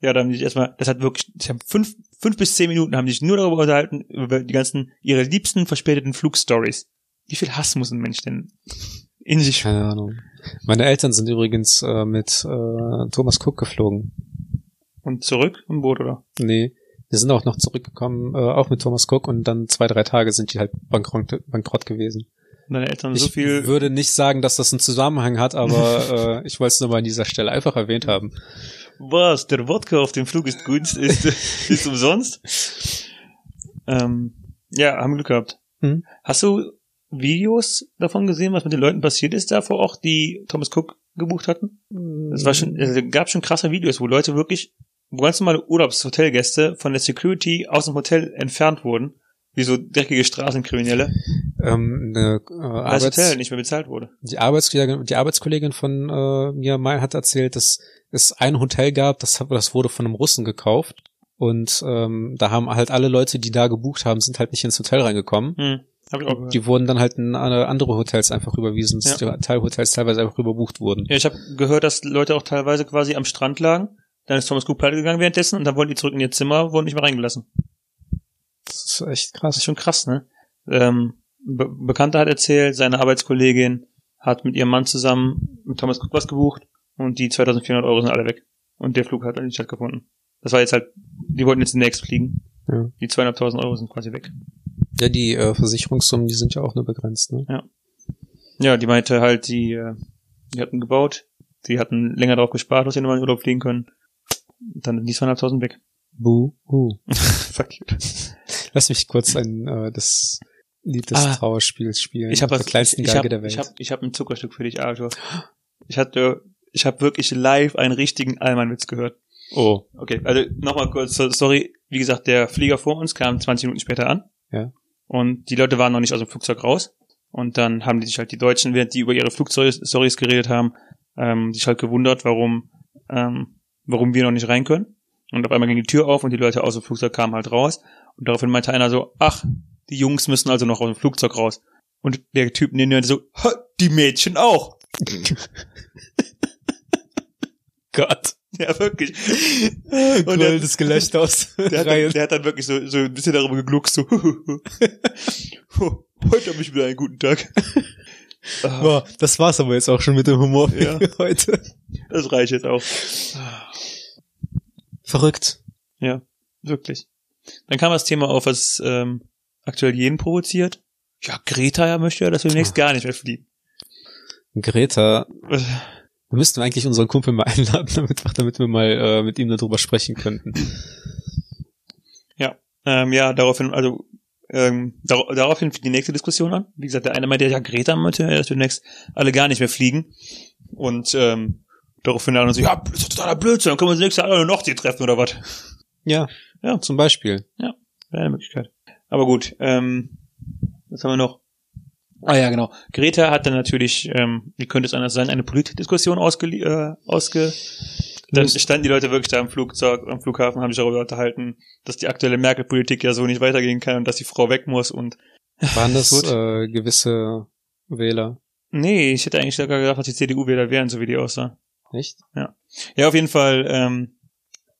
Ja, dann haben die sich erstmal, das hat wirklich, sie haben fünf, fünf bis zehn Minuten haben sich nur darüber unterhalten, über die ganzen, ihre liebsten verspäteten Flugstories. Wie viel Hass muss ein Mensch denn in sich Keine Ahnung. Meine Eltern sind übrigens äh, mit äh, Thomas Cook geflogen. und zurück im Boot, oder? Nee, wir sind auch noch zurückgekommen, äh, auch mit Thomas Cook und dann zwei, drei Tage sind die halt bankrott, bankrott gewesen. Und deine Eltern Ich so viel, würde nicht sagen, dass das einen Zusammenhang hat, aber <laughs> äh, ich wollte es nur mal an dieser Stelle einfach erwähnt haben. Was, der Wodka auf dem Flug ist gut, ist, ist umsonst. Ähm, ja, haben Glück gehabt. Hm. Hast du Videos davon gesehen, was mit den Leuten passiert ist da vor Ort, die Thomas Cook gebucht hatten? Es war schon, es gab schon krasse Videos, wo Leute wirklich, wo ganz normale Urlaubshotelgäste von der Security aus dem Hotel entfernt wurden, wie so dreckige Straßenkriminelle, ähm, eine, äh, weil das Arbeits Hotel nicht mehr bezahlt wurde. die, Arbeitskollegin, die Arbeitskollegin von äh, mir mal hat erzählt, dass es ein Hotel gab, das, das wurde von einem Russen gekauft und ähm, da haben halt alle Leute, die da gebucht haben, sind halt nicht ins Hotel reingekommen. Hm, ich auch. Die wurden dann halt in andere Hotels einfach überwiesen, dass Ja. die Teilhotels teilweise einfach überbucht wurden. Ja, ich habe gehört, dass Leute auch teilweise quasi am Strand lagen. Dann ist Thomas Cook pleite gegangen währenddessen und dann wollten die zurück in ihr Zimmer, wurden nicht mehr reingelassen. Das ist echt Das krass. ist schon krass, ne? Ähm, Be Bekannter hat erzählt, seine Arbeitskollegin hat mit ihrem Mann zusammen mit Thomas Cook was gebucht und die 2400 Euro sind alle weg. Und der Flug hat nicht stattgefunden. Das war jetzt halt, die wollten jetzt demnächst fliegen. Ja. Die 200.000 Euro sind quasi weg. Ja, die äh, Versicherungssummen, die sind ja auch nur begrenzt. Ne? Ja, die meinte halt, die, äh, die hatten gebaut, die hatten länger darauf gespart, dass sie nochmal in Urlaub fliegen können. Und dann sind die 200.000 weg. Buh. Uh. <laughs> Fuck you. Lass mich kurz ein äh, das Lied des Ah. Trauerspiels spielen. Ich habe der kleinsten ich, Geige hab, der Welt. Ich habe ich hab ein Zuckerstück für dich, Arthur. Ich hatte, ich habe wirklich live einen richtigen Allmannwitz gehört. oh, Okay, also nochmal kurz, so- sorry, wie gesagt, der Flieger vor uns kam 20 Minuten später an. Ja. Und die Leute waren noch nicht aus dem Flugzeug raus. Und dann haben die sich halt die Deutschen, während die über ihre Flugstories geredet haben, ähm, sich halt gewundert, warum, ähm, warum wir noch nicht rein können. Und auf einmal ging die Tür auf und die Leute aus dem Flugzeug kamen halt raus. Und daraufhin meinte einer so, ach, die Jungs müssen also noch aus dem Flugzeug raus. Und der Typ neben mir so, die Mädchen auch. <laughs> Gott. Ja, wirklich. Und <laughs> Und der, das Gelächter aus <laughs> der, hat dann, der hat dann wirklich so, so ein bisschen darüber gegluckst, so, <laughs> heute habe ich wieder einen guten Tag. Ah, Boah, das war's aber jetzt auch schon mit dem Humor für Ja. heute. das reicht jetzt auch. Verrückt. Ja, wirklich. Dann kam das Thema auf, was ähm, aktuell jeden provoziert. Ja, Greta ja möchte ja, dass wir demnächst gar nicht mehr fliegen. Greta, wir müssten eigentlich unseren Kumpel mal <laughs> einladen, damit, damit wir mal äh, mit ihm darüber sprechen könnten. Ähm, ja, daraufhin, also ähm, dar daraufhin fängt die nächste Diskussion an. Wie gesagt, der eine meinte, ja, Greta meinte, ja, dass wir demnächst alle gar nicht mehr fliegen. Und ähm, daraufhin andere so, ja, das ist totaler Blödsinn, dann können wir uns nächstes Jahr alle noch die treffen oder was. Ja, Ja. zum Beispiel. Wäre eine Möglichkeit. Aber gut, ähm, was haben wir noch? Ah ja, genau. Greta hat dann natürlich, ähm, wie könnte es anders sein, eine Politikdiskussion ausge, äh, ausge dann standen die Leute wirklich da am Flugzeug, am Flughafen, haben sich darüber unterhalten, dass die aktuelle Merkel-Politik ja so nicht weitergehen kann und dass die Frau weg muss und <laughs> Waren das äh, gewisse Wähler? nee, ich hätte eigentlich sogar gedacht, dass die CDU-Wähler wären, so wie die aussah. Nicht? Ja, auf jeden Fall, ähm,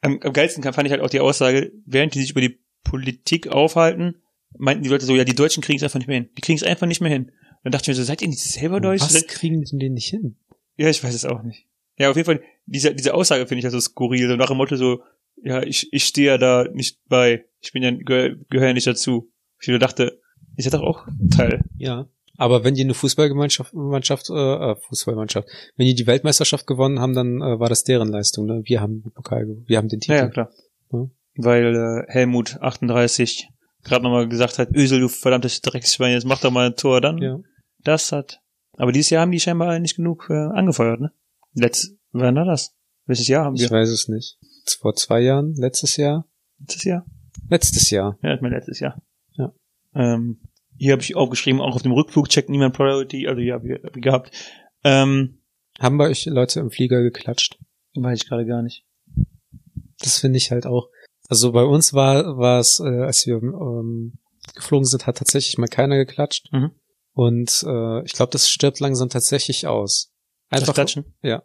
am, am geilsten fand ich halt auch die Aussage, während die sich über die Politik aufhalten, meinten die Leute so, ja, die Deutschen kriegen es einfach nicht mehr hin. Die kriegen es einfach nicht mehr hin. Und dann dachte ich mir so, seid ihr nicht selber Deutsch? Was kriegen die denn nicht hin? Ja, ich weiß es auch nicht. Ja, auf jeden Fall, diese, diese Aussage finde ich also skurril, so nach dem Motto so, ja, ich, ich stehe ja da nicht bei, ich bin ja, gehöre gehör ja nicht dazu. Ich dachte, ihr seid doch auch Teil. Ja. Aber wenn die eine Fußballgemeinschaft, Mannschaft, äh, äh, Fußballmannschaft, wenn die die Weltmeisterschaft gewonnen haben, dann äh, war das deren Leistung. Ne? Wir haben den Pokal, wir haben den Titel. Ja, ja klar. Ja. Weil äh, Helmut 38 gerade nochmal gesagt hat, Ösel, du verdammtes Drecksschwein, jetzt mach doch mal ein Tor, dann Ja. das hat. Aber dieses Jahr haben die scheinbar nicht genug äh, angefeuert, ne? Letzt, wann war das? Welches Jahr haben Ich wir? weiß es nicht. Vor zwei Jahren, letztes Jahr? Letztes Jahr? Letztes Jahr. Ja, ist mein letztes Jahr. Ja. Ähm, hier habe ich aufgeschrieben, auch auf dem Rückflug checkt niemand Priority, also ja, wie, wie gehabt. Ähm, Haben bei euch Leute im Flieger geklatscht? weiß ich gerade gar nicht. Das finde ich halt auch. Also bei uns war war es, äh, als wir ähm, geflogen sind, hat tatsächlich mal keiner geklatscht. Mhm. Und äh, ich glaube, das stirbt langsam tatsächlich aus. Das Einfach Klatschen. Ja.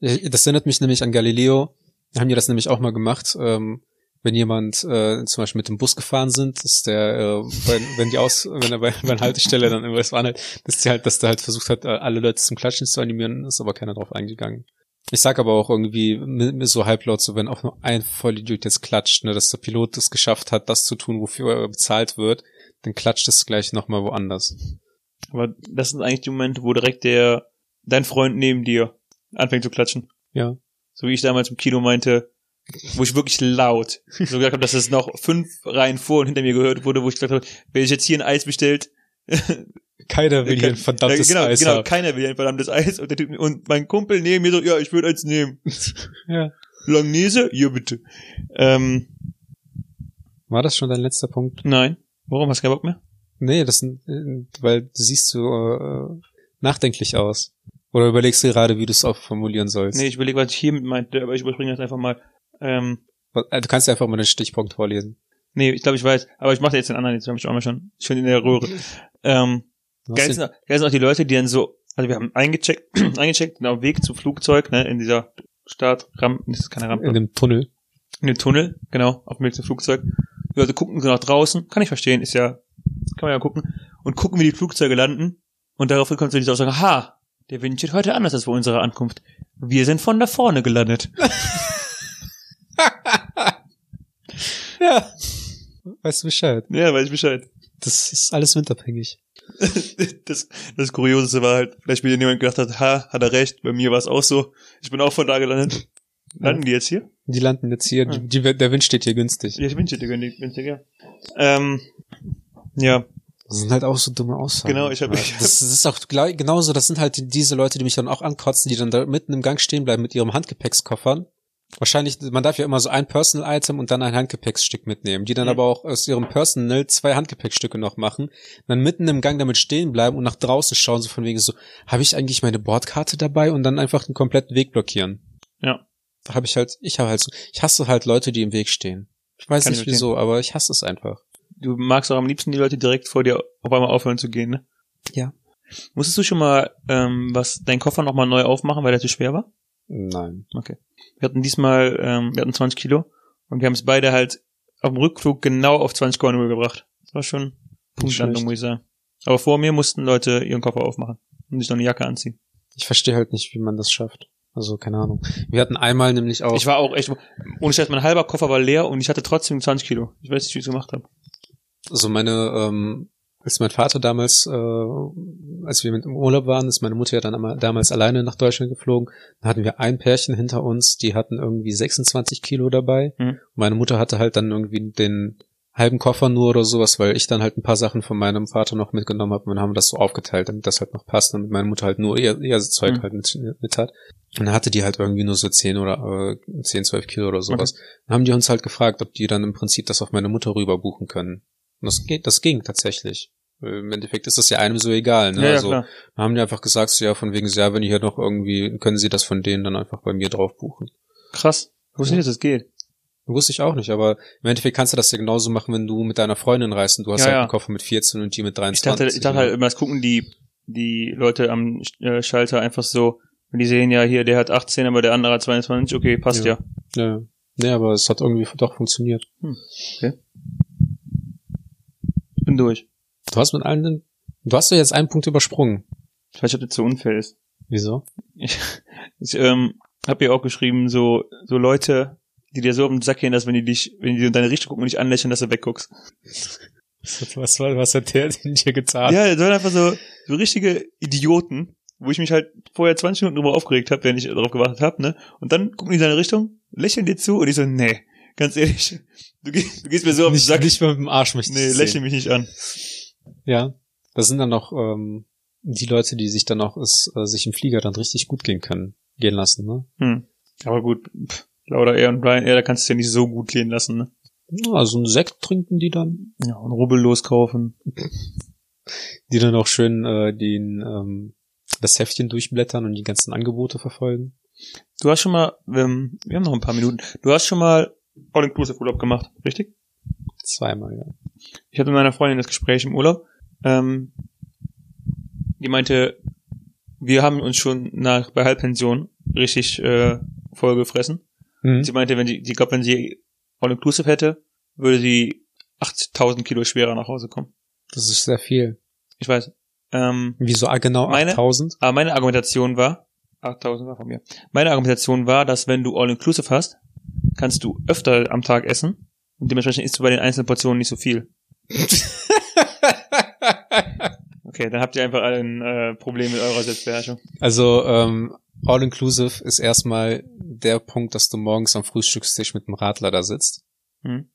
Das erinnert mich nämlich an Galileo. Da haben die das nämlich auch mal gemacht. Ähm, wenn jemand äh, zum Beispiel mit dem Bus gefahren sind, dass der, äh, wenn, wenn die aus, wenn er bei, bei einer Haltestelle dann irgendwas waren halt, dass die halt, dass der halt versucht hat, äh, alle Leute zum Klatschen zu animieren, ist aber keiner drauf eingegangen. Ich sag aber auch irgendwie so halblaut, so wenn auch nur ein Vollidiot jetzt klatscht, ne, dass der Pilot es geschafft hat, das zu tun, wofür er bezahlt wird, dann klatscht es gleich nochmal woanders. Aber das sind eigentlich die Momente, wo direkt der, dein Freund neben dir anfängt zu klatschen. Ja. So wie ich damals im Kino meinte, wo ich wirklich laut so gesagt habe, dass es noch fünf Reihen vor und hinter mir gehört wurde, wo ich gesagt habe, wenn ich jetzt hier ein Eis bestellt, Keiner will hier ein verdammtes ja, genau, Eis genau, haben. keiner will ein verdammtes Eis und, der typ, und mein Kumpel neben mir so, ja, ich würde eins nehmen. <laughs> Ja. Langnese? Hier bitte. Ähm, War das schon dein letzter Punkt? nein. Warum hast du keinen Bock mehr? Nee, das sind, weil du siehst so äh, nachdenklich aus. Oder überlegst du gerade, wie du es auch formulieren sollst? Nee, ich überlege, was ich hiermit meinte, aber ich überspringe das einfach mal. Ähm, Äh, Du kannst ja einfach mal den Stichpunkt vorlesen. nee, ich glaube, ich weiß, aber ich mache jetzt den anderen, jetzt habe ich auch mal schon, schon in der Röhre. <laughs> Ähm, Geil sind, geil sind auch die Leute, die dann so, also wir haben eingecheckt, <clears throat> eingecheckt, auf dem Weg zum Flugzeug, ne, in dieser Startrampe, das ist keine Rampe, in dem Tunnel. in dem Tunnel, genau, auf dem Weg zum Flugzeug. Die Leute gucken so nach draußen, kann ich verstehen, ist ja, kann man ja gucken, und gucken, wie die Flugzeuge landen, und darauf kommt so diese Aussage, ha, der Wind steht heute anders als vor unserer Ankunft. Wir sind von da vorne gelandet. <laughs> Ja. Weißt du Bescheid? ja, weiß ich Bescheid. Das ist alles windabhängig. <laughs> das, das Kurioseste war halt, vielleicht mir jemand gedacht hat, ha, hat er recht, bei mir war es auch so. Ich bin auch von da gelandet. Landen die jetzt hier? Die landen jetzt hier, die, die, der Wind steht hier günstig. Ja, ich wünsche dir günstig, ja. Ähm, ja, Das sind halt auch so dumme Aussagen. Genau, ich hab- ich hab- das, das ist auch gleich, genauso, das sind halt die- diese Leute, die mich dann auch ankotzen, die dann da mitten im Gang stehen bleiben mit ihrem Handgepäckskoffern. Wahrscheinlich, man darf ja immer so ein Personal-Item und dann ein Handgepäcksstück mitnehmen, die dann Mhm. aber auch aus ihrem Personal zwei Handgepäckstücke noch machen, dann mitten im Gang damit stehen bleiben und nach draußen schauen, so von wegen so, habe ich eigentlich meine Bordkarte dabei und dann einfach den kompletten Weg blockieren. Ja. Da habe ich halt, ich habe halt so, ich hasse halt Leute, die im Weg stehen. Ich weiß Kann ich nicht wieso, aber ich hasse es einfach. Du magst auch am liebsten die Leute direkt vor dir auf einmal aufhören zu gehen, ne? Ja. Musstest du schon mal ähm, was deinen Koffer nochmal neu aufmachen, weil der zu schwer war? Nein. Okay. Wir hatten diesmal, ähm, wir hatten 20 Kilo und wir haben es beide halt auf dem Rückflug genau auf 20,0 gebracht. Das war schon Punktlandung, muss ich sagen. Aber vor mir mussten Leute ihren Koffer aufmachen und sich noch eine Jacke anziehen. Ich verstehe halt nicht, wie man das schafft. Also, keine Ahnung. Wir hatten einmal nämlich auch. Ich war auch echt, ohne Scheiß, mein halber Koffer war leer und ich hatte trotzdem 20 Kilo. Ich weiß nicht, wie ich es gemacht habe. also meine, ähm, als mein Vater damals, äh, als wir mit im Urlaub waren, ist meine Mutter ja dann einmal, damals alleine nach Deutschland geflogen. Da hatten wir ein Pärchen hinter uns, die hatten irgendwie 26 Kilo dabei. Mhm. Meine Mutter hatte halt dann irgendwie den halben Koffer nur oder sowas, weil ich dann halt ein paar Sachen von meinem Vater noch mitgenommen habe und dann haben wir das so aufgeteilt, damit das halt noch passt, damit meine Mutter halt nur ihr, ihr Zeug Mhm. halt mit, mit hat. Und dann hatte die halt irgendwie nur so 10 oder äh, 10, 12 Kilo oder sowas. Dann haben die uns halt gefragt, ob die dann im Prinzip das auf meine Mutter rüber buchen können. Und das geht, das ging tatsächlich. Im Endeffekt ist das ja einem so egal, ne? Ja, ja, also klar. haben die einfach gesagt, so, ja, von wegen, ja, wenn ihr hier noch irgendwie, können sie das von denen dann einfach bei mir drauf buchen. Krass. Ich wusste Ja. nicht, dass das geht. Wusste ich auch nicht, aber im Endeffekt kannst du das ja genauso machen, wenn du mit deiner Freundin reist und du hast Ja, halt ja. einen Koffer mit 14 und die mit Ich 23. dachte, ich dachte halt immer, das gucken die, die Leute am äh, Schalter einfach so, wenn die sehen, ja, hier, der hat 18, aber der andere hat 22, okay, passt ja. Ja. ja. Nee, aber es hat irgendwie doch funktioniert. Ich bin durch. Du hast mit allen, du hast doch jetzt einen Punkt übersprungen. Ich weiß nicht, ob das so unfair ist. Wieso? Ich, ich ähm, habe ja auch geschrieben, so, so Leute, die dir so auf den Sack gehen, dass wenn die dich, wenn die in deine Richtung gucken und dich anlächeln, dass du wegguckst. Was, war, was hat der denn dir getan? Ja, das waren einfach so, so richtige Idioten, wo ich mich halt vorher 20 Minuten drüber aufgeregt habe, wenn ich darauf gewartet habe, ne? Und dann gucken die in deine Richtung, lächeln dir zu und ich so, nee, ganz ehrlich, du, gehst- du gehst mir so auf den Sack. nicht mal mit dem Arsch möchte ich nee, lächle mich nicht an. Ja, das sind dann noch ähm, die Leute, die sich dann auch äh, sich im Flieger dann richtig gut gehen können, gehen lassen, ne? Hm. Aber gut, pff, Laura Air und Brian Air, da kannst du ja nicht so gut gehen lassen, ne? Also einen Sekt trinken die dann, Ja, und rubbellos kaufen. die dann auch schön äh, den ähm, das Heftchen durchblättern und die ganzen Angebote verfolgen. Du hast schon mal, ähm, wir haben noch ein paar Minuten, du hast schon mal All-Inclusive Urlaub gemacht, richtig? Zweimal, ja. Ich hatte mit meiner Freundin das Gespräch im Urlaub. Ähm, die meinte, wir haben uns schon nach bei Halbpension richtig äh, vollgefressen. Mhm. Sie meinte, wenn sie, die glaube, wenn sie All-Inclusive hätte, würde sie 8000 Kilo schwerer nach Hause kommen. Das ist sehr viel. Ich weiß. Ähm, Wieso ah, genau Meine- 8000? aber meine Argumentation war, 8000 war von mir. Meine Argumentation war, dass wenn du All-Inclusive hast, kannst du öfter am Tag essen und dementsprechend isst du bei den einzelnen Portionen nicht so viel. <laughs> Okay, dann habt ihr einfach alle ein äh, Problem mit eurer Selbstbeherrschung. Also ähm, All-Inclusive ist erstmal der Punkt, dass du morgens am Frühstückstisch mit dem Radler da sitzt Hm?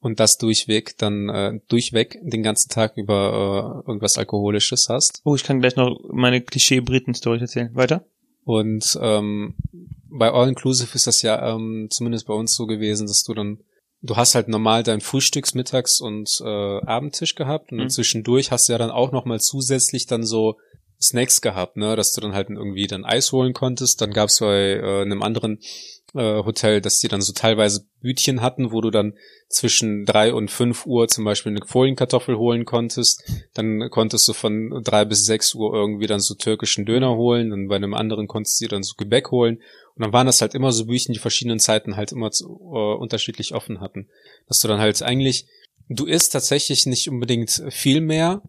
und das durchweg dann äh, durchweg den ganzen Tag über äh, irgendwas Alkoholisches hast. Oh, ich kann gleich noch meine Klischee-Briten-Story erzählen. Weiter? Und ähm, bei All-Inclusive ist das ja ähm, zumindest bei uns so gewesen, dass du dann, du hast halt normal deinen Frühstücks-, Mittags- und äh, Abendtisch gehabt und Mhm. zwischendurch hast du ja dann auch nochmal zusätzlich dann so Snacks gehabt, ne, dass du dann halt irgendwie dann Eis holen konntest. Dann gab's bei äh, einem anderen äh, Hotel, dass die dann so teilweise Bütchen hatten, wo du dann zwischen drei und fünf Uhr zum Beispiel eine Folienkartoffel holen konntest. Dann konntest du von drei bis sechs Uhr irgendwie dann so türkischen Döner holen. Und bei einem anderen konntest du dir dann so Gebäck holen. Und dann waren das halt immer so Büchen, die verschiedenen Zeiten halt immer zu, äh, unterschiedlich offen hatten. Dass du dann halt eigentlich, du isst tatsächlich nicht unbedingt viel mehr,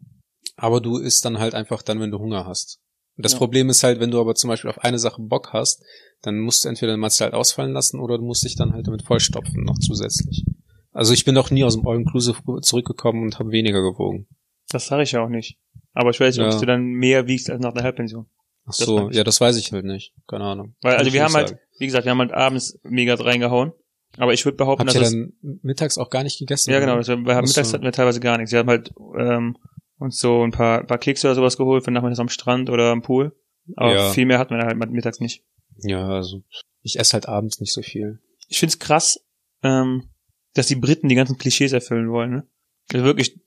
aber du isst dann halt einfach dann, wenn du Hunger hast. Und das Ja. Problem ist halt, wenn du aber zum Beispiel auf eine Sache Bock hast, dann musst du entweder den Matze halt ausfallen lassen oder du musst dich dann halt damit vollstopfen noch zusätzlich. Also ich bin noch nie aus dem All-Inclusive zurückgekommen und habe weniger gewogen. Das sage ich ja auch nicht. Aber ich weiß nicht, Ja. ob du dann mehr wiegst als nach der Halbpension. Ach Das so, ich. ja, das weiß ich halt nicht. Keine Ahnung. Weil, also wir haben halt, sagen. wie gesagt, wir haben halt abends mega reingehauen. Aber ich würde behaupten, Habt ihr dass es, dann mittags auch gar nicht gegessen? ja genau, das, wir haben, mittags hatten wir teilweise gar nichts. Wir haben halt ähm, uns so ein paar, paar Kekse oder sowas geholt für nachmittags am Strand oder am Pool. Aber Ja. viel mehr wir dann halt mittags nicht. Ja, also ich esse halt abends nicht so viel. Ich find's krass, ähm, dass die Briten die ganzen Klischees erfüllen wollen. Ne? Also wirklich,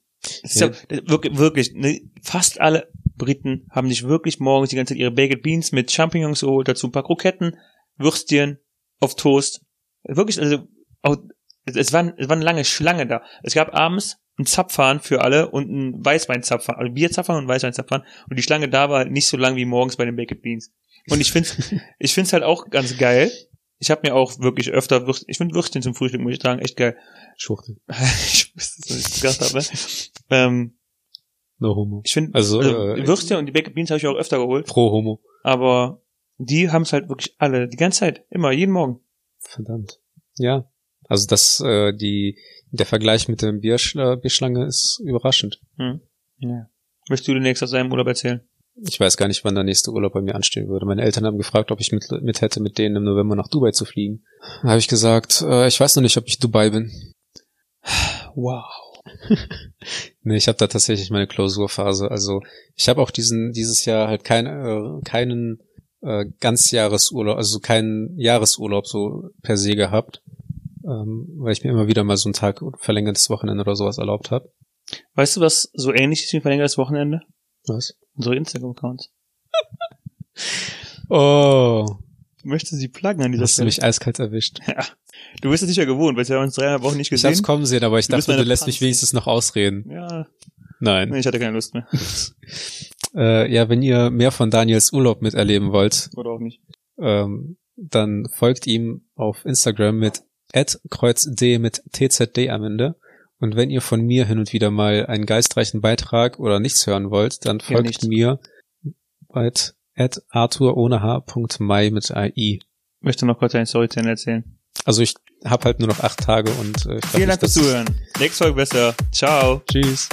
ja. Ja. wirklich, wirklich ne? fast alle Briten haben sich wirklich morgens die ganze Zeit ihre Baked Beans mit Champignons geholt, dazu ein paar Kroketten, Würstchen auf Toast. Wirklich, also auch es, es, war, es war eine lange Schlange da. Es gab abends ein Zapfhahn für alle und ein Weißweinzapfhahn, also Bierzapfhahn und Weißweinzapfhahn. Und die Schlange da war halt nicht so lang wie morgens bei den Baked Beans. Und ich finde <laughs> ich find's halt auch ganz geil. Ich habe mir auch wirklich öfter Würst, ich finde Würstchen zum Frühstück, muss ich sagen, echt geil. Schwuchtel. <laughs> ich wusste es nicht gesagt habe. Ähm, No homo. ich finde Also, also, äh, Würstchen und die Baked Beans habe ich auch öfter geholt. Pro homo. Aber die haben es halt wirklich alle, die ganze Zeit, immer, jeden Morgen. Verdammt. Ja. Also das, äh, die, der Vergleich mit der Bierschla Bierschlange ist überraschend. Hm. Ja. Möchtest du demnächst aus deinem Urlaub erzählen? Ich weiß gar nicht, wann der nächste Urlaub bei mir anstehen würde. Meine Eltern haben gefragt, ob ich mit, mit hätte, mit denen im November nach Dubai zu fliegen. Da habe ich gesagt, äh, ich weiß noch nicht, ob ich Dubai bin. Wow. <laughs> Nee, ich habe da tatsächlich meine Klausurphase. Also ich habe auch diesen dieses Jahr halt kein, äh, keinen äh, Ganzjahresurlaub, also keinen Jahresurlaub so per se gehabt, ähm, weil ich mir immer wieder mal so einen Tag verlängertes Wochenende oder sowas erlaubt habe. Weißt du, was so ähnlich ist wie ein verlängertes Wochenende? Was? Unsere Instagram-Accounts. <laughs> Oh, Du möchtest sie pluggen an dieser hast du Stelle. mich eiskalt erwischt. <laughs> Ja. Du bist es sicher gewohnt, weil wir haben uns dreieinhalb Wochen nicht Ich hab's gesehen. kommen sehen, aber ich Du dachte, du lässt mich Panze. wenigstens noch ausreden. ja, Nein. nee, ich hatte keine Lust mehr. <laughs> Äh, ja, wenn ihr mehr von Daniels Urlaub miterleben wollt, Oder auch nicht. ähm, dann folgt ihm auf Instagram mit @kreuzdh mit tzd am Ende. Und wenn ihr von mir hin und wieder mal einen geistreichen Beitrag oder nichts hören wollt, dann folgt nichts. mir bei at arthur ohne h.mai mit AI. Möchte noch kurz eine Story zu Ende erzählen. Also ich habe halt nur noch acht Tage und äh, ich Vielen Dank fürs Zuhören. Nächste Folge besser. Ciao. Tschüss.